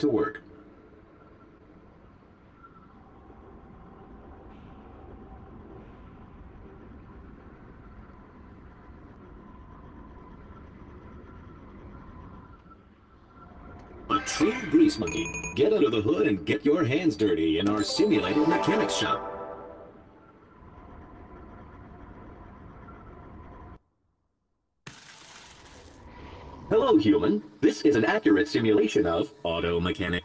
to work. A true grease monkey. Get under the hood and get your hands dirty in our simulated mechanics shop. Hello, human. This is an accurate simulation of auto mechanic.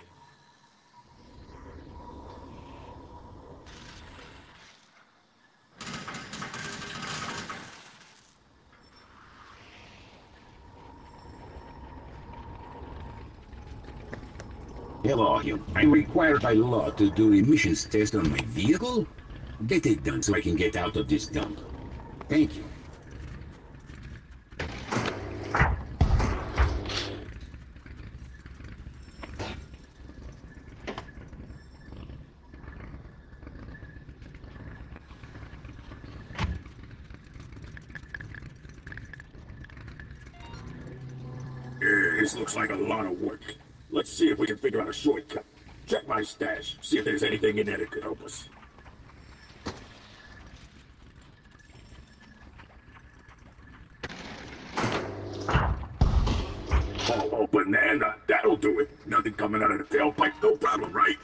Hello, human. I'm required by law to do emissions test on my vehicle. Get it done so I can get out of this dump. Thank you. This looks like a lot of work. Let's see if we can figure out a shortcut. Check my stash, see if there's anything in there that could help us. Oh, oh, banana, that'll do it. Nothing coming out of the tailpipe, no problem, right?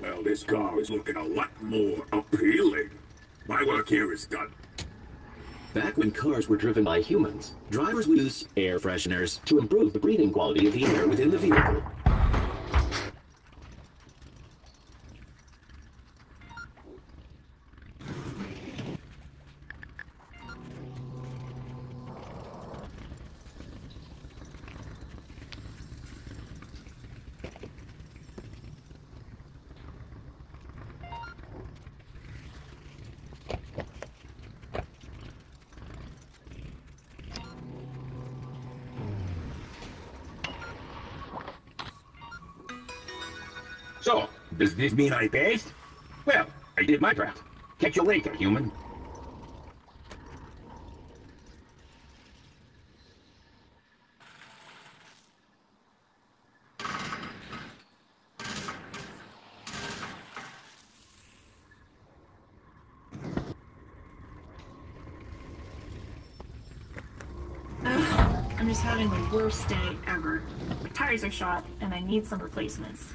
Well, this car is looking a lot more appealing. My work here is done. Back when cars were driven by humans, drivers would use air fresheners to improve the breathing quality of the air within the vehicle. So, does this mean I passed? Well, I did my part. Catch you later, human. I'm just having the worst day ever. My tires are shot, and I need some replacements.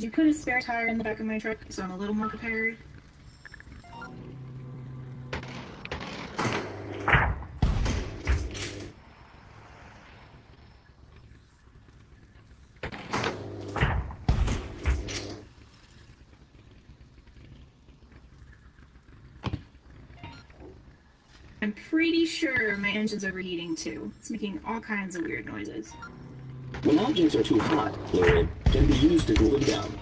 You put a spare tire in the back of my truck so I'm a little more prepared? I'm pretty sure my engine's overheating too. It's making all kinds of weird noises. When objects are too hot, fluid can be used to cool them down.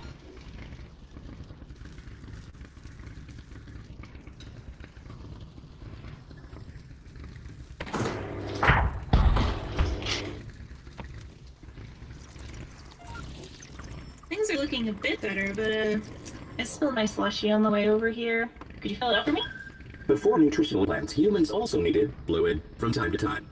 Things are looking a bit better, but uh, I spilled my slushy on the way over here. Could you fill it up for me? Before nutritional plants, humans also needed fluid from time to time.